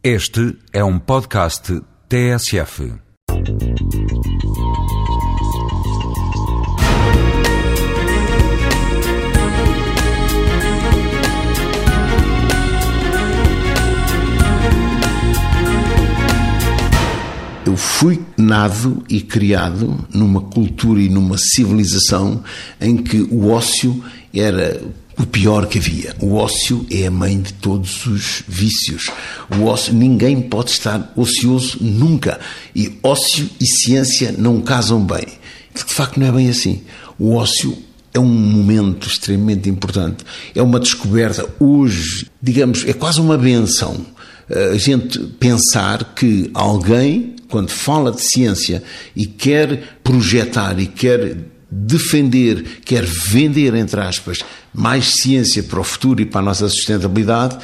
Este é um podcast TSF. Eu fui nado e criado numa cultura e numa civilização em que o ócio era o pior que havia. O ócio é a mãe de todos os vícios. O ócio, ninguém pode estar ocioso nunca. E ócio e ciência não casam bem. De facto, não é bem assim. O ócio é um momento extremamente importante. É uma descoberta. Hoje, digamos, é quase uma benção a gente pensar que alguém, quando fala de ciência e quer projetar e quer defender, quer vender, entre aspas, mais ciência para o futuro e para a nossa sustentabilidade,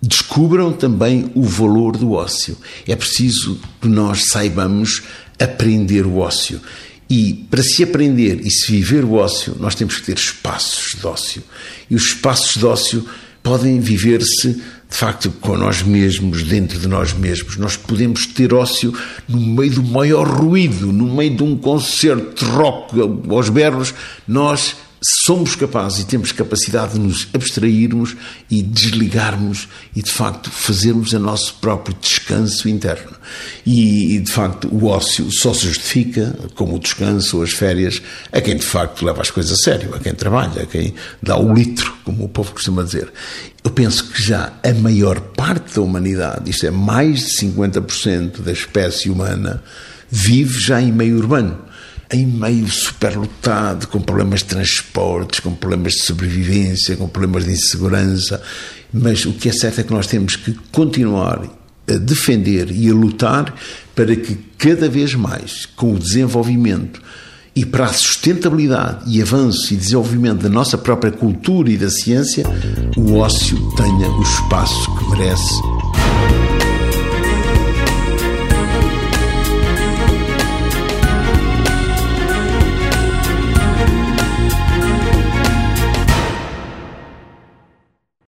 descubram também o valor do ócio. É preciso que nós saibamos aprender o ócio. E para se aprender e se viver o ócio, nós temos que ter espaços de ócio. E os espaços de ócio podem viver-se de facto, com nós mesmos, dentro de nós mesmos. Nós podemos ter ócio no meio do maior ruído, no meio de um concerto de rock aos berros. Nós somos capazes e temos capacidade de nos abstrairmos e desligarmos e, de facto, fazermos o nosso próprio descanso interno. E, de facto, o ócio só se justifica, como o descanso ou as férias, a quem, de facto, leva as coisas a sério, a quem trabalha, a quem dá o litro, como o povo costuma dizer. Eu penso que já a maior parte da humanidade, isto é, mais de 50% da espécie humana, vive já em meio urbano em meio superlotado, com problemas de transportes, com problemas de sobrevivência, com problemas de insegurança. Mas o que é certo é que nós temos que continuar a defender e a lutar para que cada vez mais, com o desenvolvimento e para a sustentabilidade e avanço e desenvolvimento da nossa própria cultura e da ciência, o ócio tenha o espaço que merece.